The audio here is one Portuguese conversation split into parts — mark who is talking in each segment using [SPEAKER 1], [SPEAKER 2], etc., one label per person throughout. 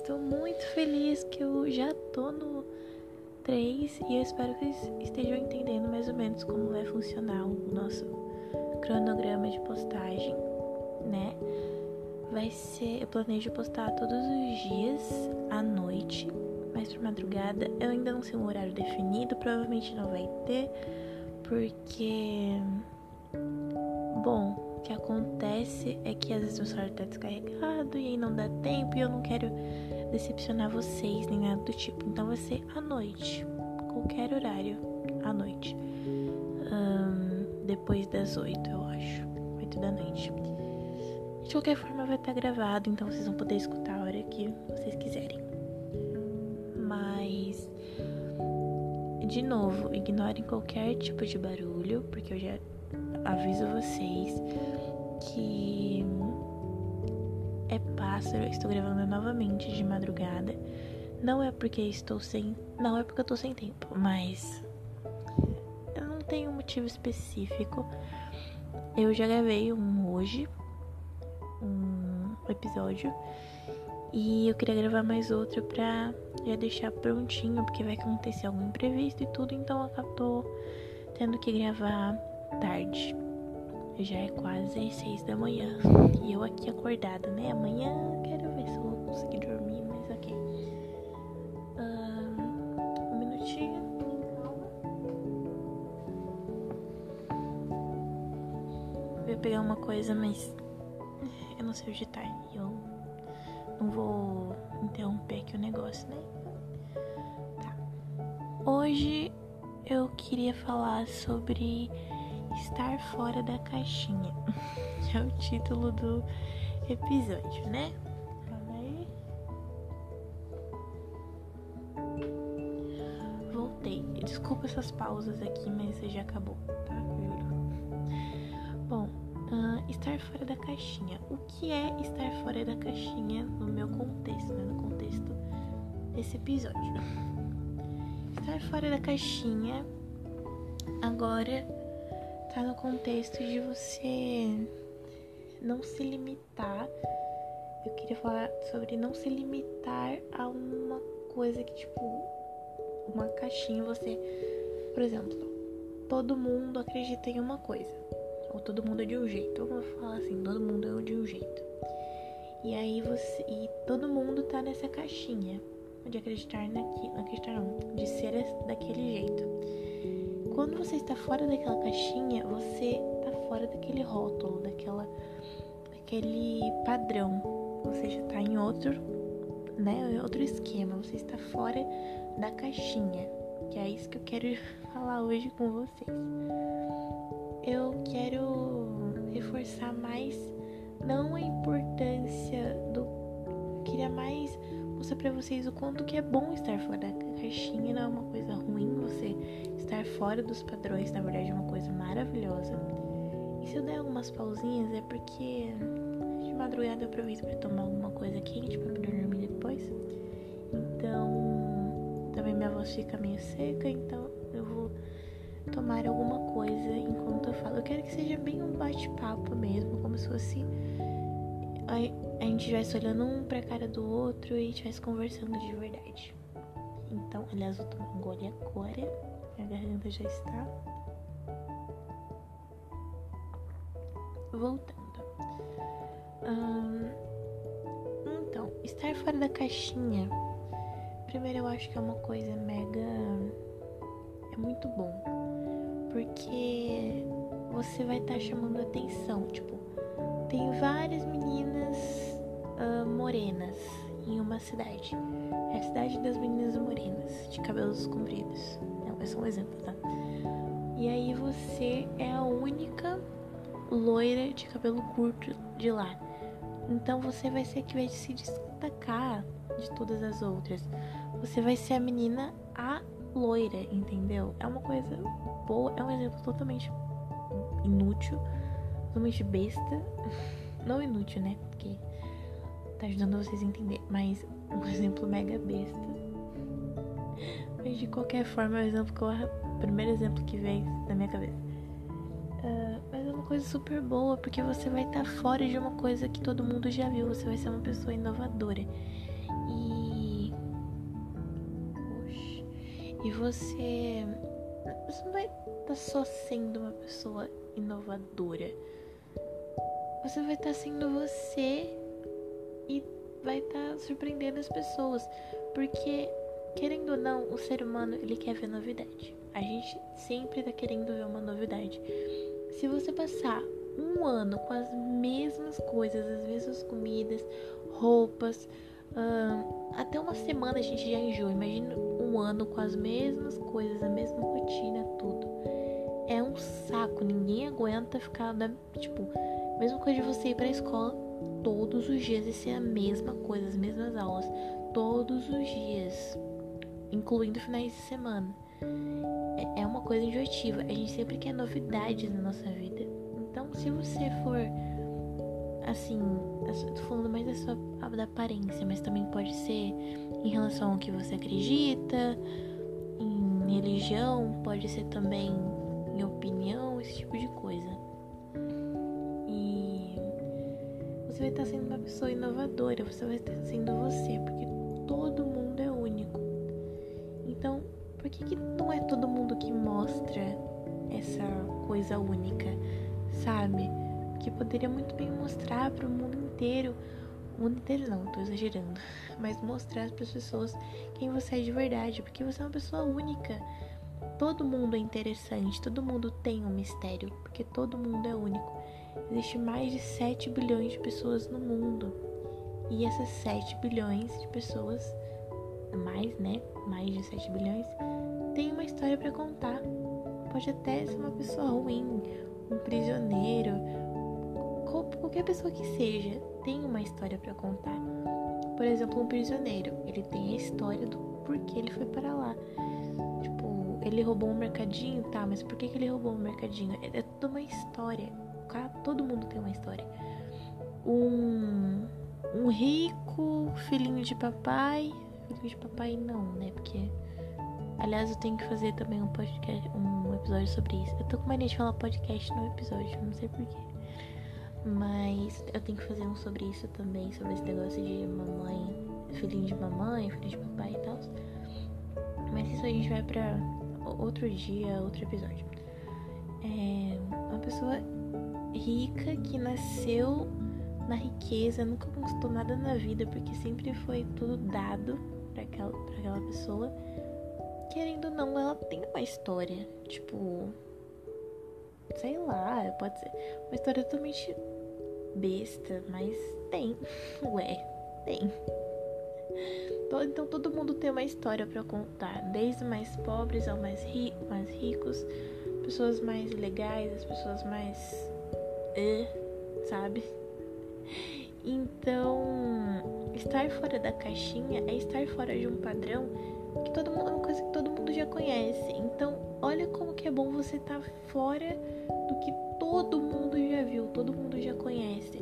[SPEAKER 1] estou muito feliz que eu já tô no 3 e eu espero que vocês estejam entendendo mais ou menos como vai funcionar o nosso cronograma de postagem, né? Vai ser, eu planejo postar todos os dias à noite, mais pra madrugada. Eu ainda não sei um horário definido, provavelmente não vai ter, porque Bom, o que acontece é que às vezes o celular tá descarregado e aí não dá tempo e eu não quero decepcionar vocês nem nada do tipo. Então vai ser à noite, qualquer horário, à noite. Um, depois das 8, eu acho. 8 da noite. De qualquer forma vai estar gravado, então vocês vão poder escutar a hora que vocês quiserem. Mas de novo, ignorem qualquer tipo de barulho, porque eu já aviso vocês que é pássaro. Estou gravando novamente de madrugada. Não é porque estou sem. Não é porque eu tô sem tempo, mas. Eu não tenho um motivo específico. Eu já gravei um hoje. Um episódio. E eu queria gravar mais outro pra já deixar prontinho, porque vai acontecer algum imprevisto e tudo, então eu acabou tendo que gravar tarde. Já é quase seis da manhã. E eu aqui acordada, né? Amanhã quero ver se eu vou conseguir dormir, mas ok. Um, um minutinho. Eu ia pegar uma coisa, mas eu não sei onde tá. Eu não vou interromper aqui o negócio, né? Tá. Hoje eu queria falar sobre Estar fora da caixinha. É o título do episódio, né? Calma aí. Voltei. Desculpa essas pausas aqui, mas já acabou, tá? Juro. Bom, uh, estar fora da caixinha. O que é estar fora da caixinha no meu contexto, né? No contexto desse episódio. Estar fora da caixinha agora tá no contexto de você não se limitar. Eu queria falar sobre não se limitar a uma coisa que, tipo, uma caixinha. Você, por exemplo, todo mundo acredita em uma coisa, ou todo mundo é de um jeito. Vamos falar assim: todo mundo é de um jeito. E aí você. E todo mundo tá nessa caixinha de acreditar naquilo. Acreditar não, de ser daquele jeito quando você está fora daquela caixinha, você está fora daquele rótulo, daquela, daquele padrão. Você já está em outro, né, outro esquema. Você está fora da caixinha, que é isso que eu quero falar hoje com vocês. Eu quero reforçar mais não a importância do queria mais mostrar para vocês o quanto que é bom estar fora da caixinha, não é uma coisa ruim você estar fora dos padrões, na verdade é uma coisa maravilhosa. E se eu der algumas pausinhas é porque de madrugada eu aproveito para tomar alguma coisa quente para poder dormir depois. Então, também minha voz fica meio seca, então eu vou tomar alguma coisa enquanto eu falo. Eu quero que seja bem um bate-papo mesmo, como se fosse a, gente estivesse olhando um pra cara do outro e estivesse conversando de verdade. Então, aliás, eu tomar um gole agora. Minha garganta já está. Voltando. Hum, então, estar fora da caixinha. Primeiro, eu acho que é uma coisa mega. É muito bom. Porque você vai estar tá chamando atenção. Tipo, tem várias meninas uh, morenas em uma cidade. É a cidade das meninas morenas, de cabelos compridos é só um exemplo, tá? E aí você é a única loira de cabelo curto de lá. Então você vai ser a que vai se destacar de todas as outras. Você vai ser a menina a loira, entendeu? É uma coisa boa, é um exemplo totalmente inútil, totalmente besta. Não inútil, né? Porque tá ajudando vocês a entender, mas um exemplo mega besta mas de qualquer forma, é o exemplo que eu, o primeiro exemplo que veio na minha cabeça. Uh, mas é uma coisa super boa, porque você vai estar tá fora de uma coisa que todo mundo já viu. Você vai ser uma pessoa inovadora. E. Oxi. E você. Você não vai estar tá só sendo uma pessoa inovadora. Você vai estar tá sendo você e vai estar tá surpreendendo as pessoas. Porque, querendo ou não, o ser humano ele quer ver novidade. A gente sempre tá querendo ver uma novidade. Se você passar um ano com as mesmas coisas, as mesmas comidas, roupas, até uma semana a gente já enjoa. Imagina um ano com as mesmas coisas, a mesma rotina, tudo. É um saco, ninguém aguenta ficar, da, tipo, mesma coisa de você ir pra escola todos os dias e ser a mesma coisa, as mesmas aulas, todos os dias, incluindo finais de semana é uma coisa enjoativa. A gente sempre quer novidades na nossa vida. Então, se você for assim, tô falando mais da sua da aparência, mas também pode ser em relação ao que você acredita, em religião, pode ser também em opinião, esse tipo de coisa. Você vai estar sendo uma pessoa inovadora, você vai estar sendo você, porque todo mundo é único. Então, por que, que não é todo mundo que mostra essa coisa única, sabe? Que poderia muito bem mostrar para o mundo inteiro. O mundo inteiro não, tô exagerando. Mas mostrar para as pessoas quem você é de verdade, porque você é uma pessoa única. Todo mundo é interessante, todo mundo tem um mistério, porque todo mundo é único. Existe mais de 7 bilhões de pessoas no mundo. E essas 7 bilhões de pessoas, mais, né? Mais de 7 bilhões, tem uma história para contar. Pode até ser uma pessoa ruim, um prisioneiro, qualquer pessoa que seja, tem uma história para contar. Por exemplo, um prisioneiro, ele tem a história do porquê ele foi para lá. Tipo, ele roubou um mercadinho, tá, mas por que, que ele roubou um mercadinho? É, é toda uma história. Todo mundo tem uma história. Um, um rico filhinho de papai. Filhinho de papai não, né? Porque Aliás, eu tenho que fazer também um podcast, um episódio sobre isso. Eu tô com mania de falar podcast no episódio, não sei porquê. Mas eu tenho que fazer um sobre isso também, sobre esse negócio de mamãe, filhinho de mamãe, filhinho de papai e tal. Mas isso a gente vai pra outro dia, outro episódio. É uma pessoa rica que nasceu na riqueza, nunca conquistou nada na vida, porque sempre foi tudo dado para aquela, pra aquela pessoa querendo ou não, ela tem uma história. Tipo. Sei lá, pode ser uma história totalmente besta, mas tem. Ué, tem. Então todo mundo tem uma história para contar, desde mais pobres ao mais, ri mais ricos, pessoas mais legais, as pessoas mais. Uh, sabe? Então, estar fora da caixinha é estar fora de um padrão que todo mundo, é uma coisa que todo mundo já conhece. Então, olha como que é bom você estar tá fora do que todo mundo já viu, todo mundo já conhece.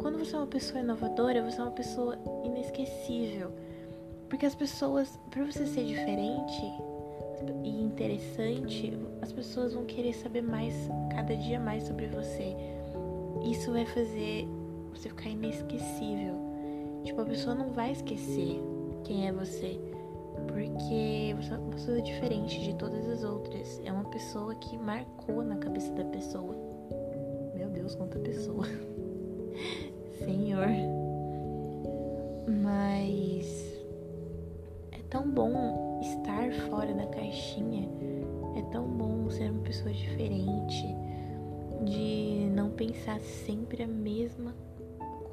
[SPEAKER 1] Quando você é uma pessoa inovadora, você é uma pessoa inesquecível. Porque as pessoas, para você ser diferente e interessante, as pessoas vão querer saber mais, cada dia mais sobre você. Isso vai fazer você ficar inesquecível. Tipo, a pessoa não vai esquecer quem é você. Porque você é uma pessoa diferente de todas as outras. É uma pessoa que marcou na cabeça da pessoa. Meu Deus, quanta pessoa. Senhor. Mas é tão bom estar fora da caixinha. É tão bom ser uma pessoa diferente. De não pensar sempre a mesma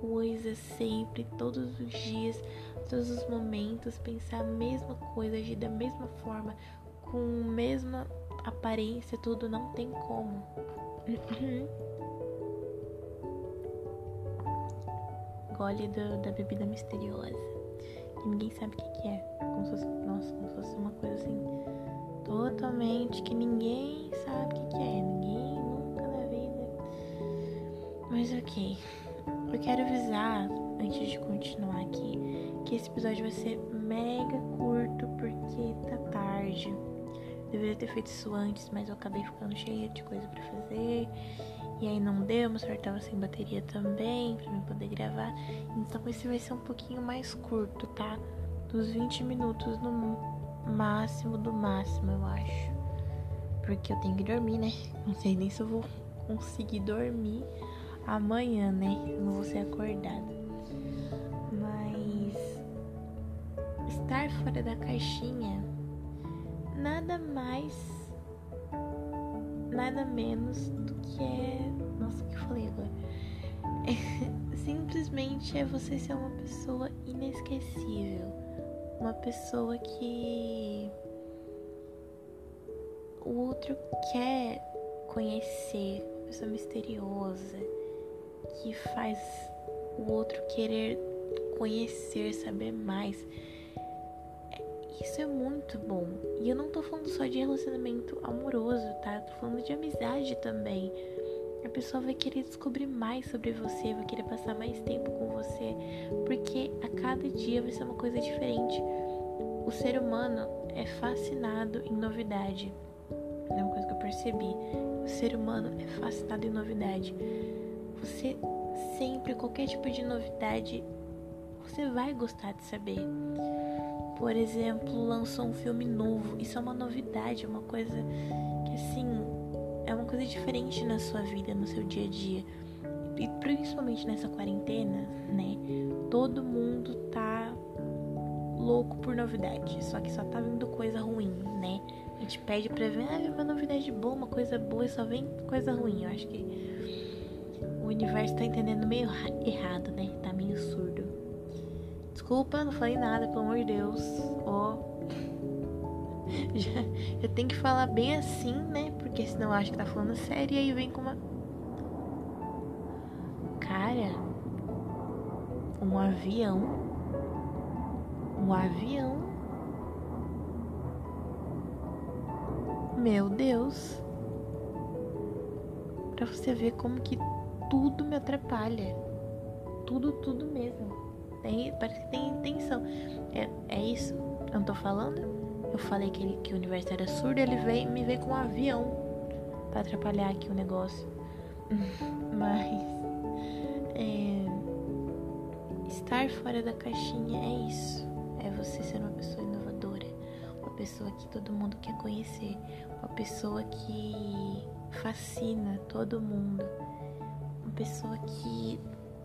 [SPEAKER 1] coisa, sempre, todos os dias todos os momentos, pensar a mesma coisa, agir da mesma forma, com a mesma aparência, tudo não tem como. Gole do, da bebida misteriosa. Que ninguém sabe o que, que é. Como se fosse, esse episódio vai ser mega curto porque tá tarde. Deveria ter feito isso antes, mas eu acabei ficando cheia de coisa para fazer E aí não deu, meu celular tava sem bateria também, pra mim poder gravar. Então esse vai ser um pouquinho mais curto, tá? Dos 20 minutos no máximo do máximo, eu acho. Porque eu tenho que dormir, né? Não sei nem se eu vou conseguir dormir amanhã, né? Não vou ser acordada. Estar fora da caixinha nada mais nada menos do que é. Nossa, o que eu falei agora? É, simplesmente é você ser uma pessoa inesquecível. Uma pessoa que o outro quer conhecer, uma pessoa misteriosa, que faz o outro querer conhecer, saber mais. Isso é muito bom. E eu não tô falando só de relacionamento amoroso, tá? Eu tô falando de amizade também. A pessoa vai querer descobrir mais sobre você, vai querer passar mais tempo com você, porque a cada dia vai ser uma coisa diferente. O ser humano é fascinado em novidade. É uma coisa que eu percebi. O ser humano é fascinado em novidade. Você sempre, qualquer tipo de novidade, você vai gostar de saber por exemplo, lançou um filme novo. Isso é uma novidade, é uma coisa que assim é uma coisa diferente na sua vida, no seu dia a dia. E principalmente nessa quarentena, né? Todo mundo tá louco por novidade, só que só tá vindo coisa ruim, né? A gente pede pra ver, ah, uma novidade boa, uma coisa boa e só vem coisa ruim. Eu acho que o universo tá entendendo meio errado, né? Tá meio surdo. Desculpa, não falei nada, pelo amor de Deus. Ó. Oh. Já, já tem que falar bem assim, né? Porque senão acho que tá falando sério e aí vem com uma. Cara. Um avião. Um avião. Meu Deus. Pra você ver como que tudo me atrapalha. Tudo, tudo mesmo. Parece que tem intenção. É, é isso? Eu não tô falando? Eu falei que, ele, que o universo era surdo, ele veio, me veio com um avião para atrapalhar aqui o negócio. Mas é, estar fora da caixinha é isso. É você ser uma pessoa inovadora, uma pessoa que todo mundo quer conhecer, uma pessoa que fascina todo mundo, uma pessoa que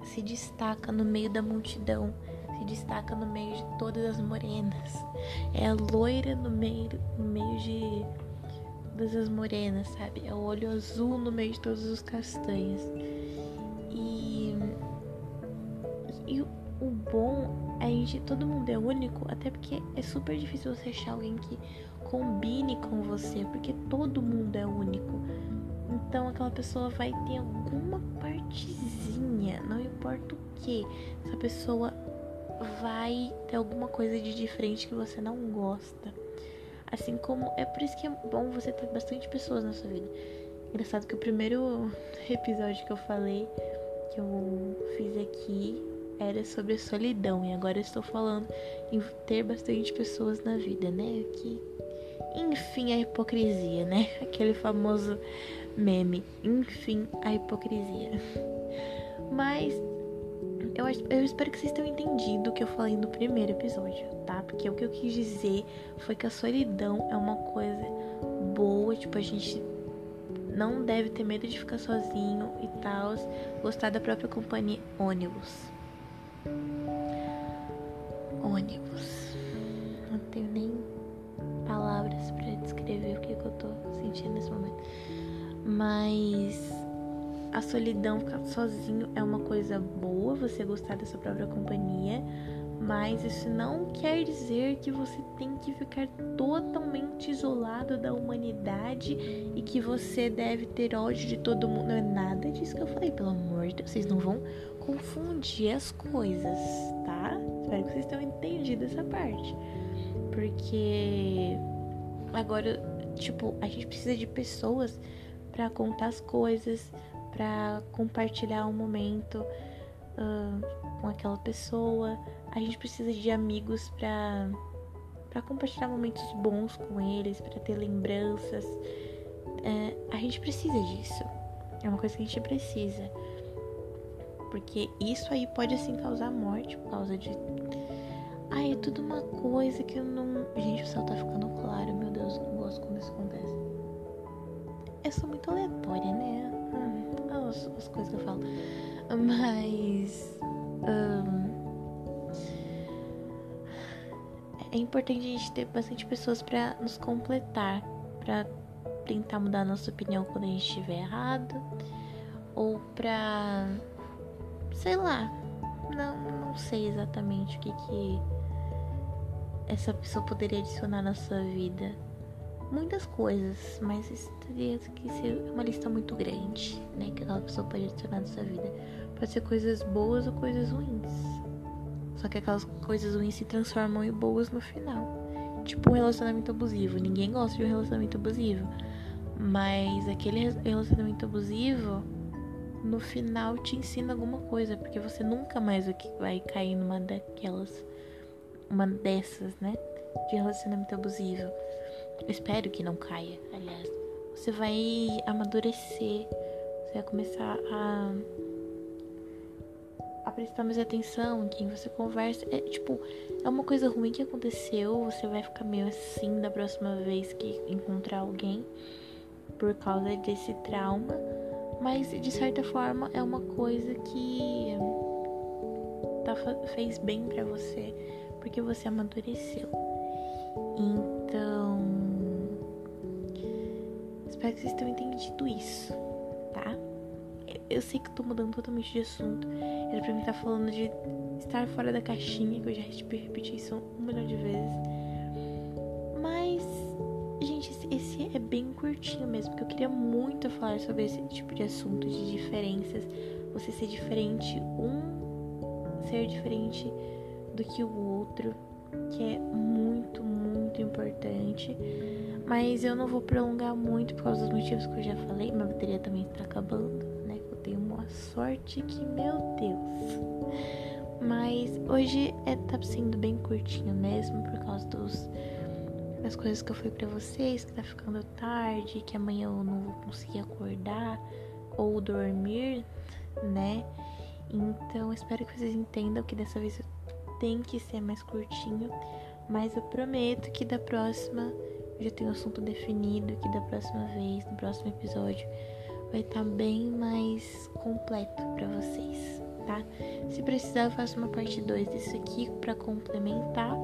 [SPEAKER 1] se destaca no meio da multidão, se destaca no meio de todas as morenas. É a loira no meio, no meio de todas as morenas, sabe? É o olho azul no meio de todos os castanhos. E, e o bom é a gente, todo mundo é único, até porque é super difícil você achar alguém que combine com você, porque todo mundo é único. Então aquela pessoa vai ter alguma partezinha, não importa o que, essa pessoa vai ter alguma coisa de diferente que você não gosta. Assim como é por isso que é bom você ter bastante pessoas na sua vida. Engraçado que o primeiro episódio que eu falei, que eu fiz aqui, era sobre solidão. E agora eu estou falando em ter bastante pessoas na vida, né? Que, enfim, a hipocrisia, né? Aquele famoso meme. Enfim, a hipocrisia. Mas eu, eu espero que vocês tenham entendido o que eu falei no primeiro episódio, tá? Porque o que eu quis dizer foi que a solidão é uma coisa boa, tipo, a gente não deve ter medo de ficar sozinho e tal, gostar da própria companhia. Ônibus. Ônibus. Não tenho nem palavras para descrever o que, que eu tô sentindo nesse momento. Mas a solidão, ficar sozinho é uma coisa boa, você gostar da sua própria companhia, mas isso não quer dizer que você tem que ficar totalmente isolado da humanidade e que você deve ter ódio de todo mundo. Não é nada disso que eu falei, pelo amor de Deus. Vocês não vão confundir as coisas, tá? Espero que vocês tenham entendido essa parte. Porque agora, tipo, a gente precisa de pessoas para contar as coisas, para compartilhar um momento uh, com aquela pessoa. A gente precisa de amigos para para compartilhar momentos bons com eles, para ter lembranças. É, a gente precisa disso. É uma coisa que a gente precisa. Porque isso aí pode assim causar morte por causa de. Ai, é tudo uma coisa que eu não. Gente, o céu tá ficando claro, meu Deus, não gosto. Eu sou muito aleatória, né? Ah, as, as coisas que eu falo. Mas. É importante a gente ter bastante pessoas para nos completar, para tentar mudar nossa opinião quando a gente estiver errado, ou pra. sei lá, não, não sei exatamente o que, que essa pessoa poderia adicionar na sua vida. Muitas coisas, mas isso teria que ser uma lista muito grande, né? Que aquela pessoa pode adicionar na sua vida. Pode ser coisas boas ou coisas ruins. Só que aquelas coisas ruins se transformam em boas no final. Tipo um relacionamento abusivo. Ninguém gosta de um relacionamento abusivo. Mas aquele relacionamento abusivo, no final te ensina alguma coisa, porque você nunca mais vai cair numa daquelas, uma dessas, né? De relacionamento abusivo. Eu espero que não caia, aliás. Você vai amadurecer, você vai começar a a prestar mais atenção em quem você conversa. É tipo, é uma coisa ruim que aconteceu, você vai ficar meio assim da próxima vez que encontrar alguém por causa desse trauma, mas de certa forma é uma coisa que tá, fez bem para você, porque você amadureceu. Então, espero que vocês tenham entendido isso, tá? Eu sei que tô mudando totalmente de assunto. Era pra mim estar tá falando de estar fora da caixinha, que eu já repeti isso um milhão de vezes. Mas Gente, esse é bem curtinho mesmo, porque eu queria muito falar sobre esse tipo de assunto, de diferenças. Você ser diferente, um ser diferente do que o outro, que é muito, muito importante. Mas eu não vou prolongar muito por causa dos motivos que eu já falei. Minha bateria também está acabando, né? Eu tenho uma sorte que, meu Deus. Mas hoje é, tá sendo bem curtinho mesmo por causa dos das coisas que eu falei para vocês, que tá ficando tarde, que amanhã eu não vou conseguir acordar ou dormir, né? Então, espero que vocês entendam que dessa vez tem que ser mais curtinho, mas eu prometo que da próxima já tenho o assunto definido, que da próxima vez, no próximo episódio, vai estar tá bem mais completo para vocês, tá? Se precisar, eu faço uma parte 2 disso aqui para complementar.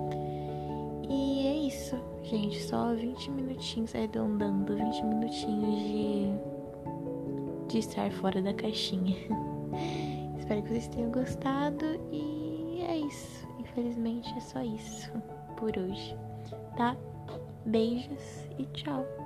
[SPEAKER 1] E é isso, gente. Só 20 minutinhos arredondando, 20 minutinhos de, de estar fora da caixinha. Espero que vocês tenham gostado. E é isso. Infelizmente é só isso por hoje, tá? Beijos e tchau.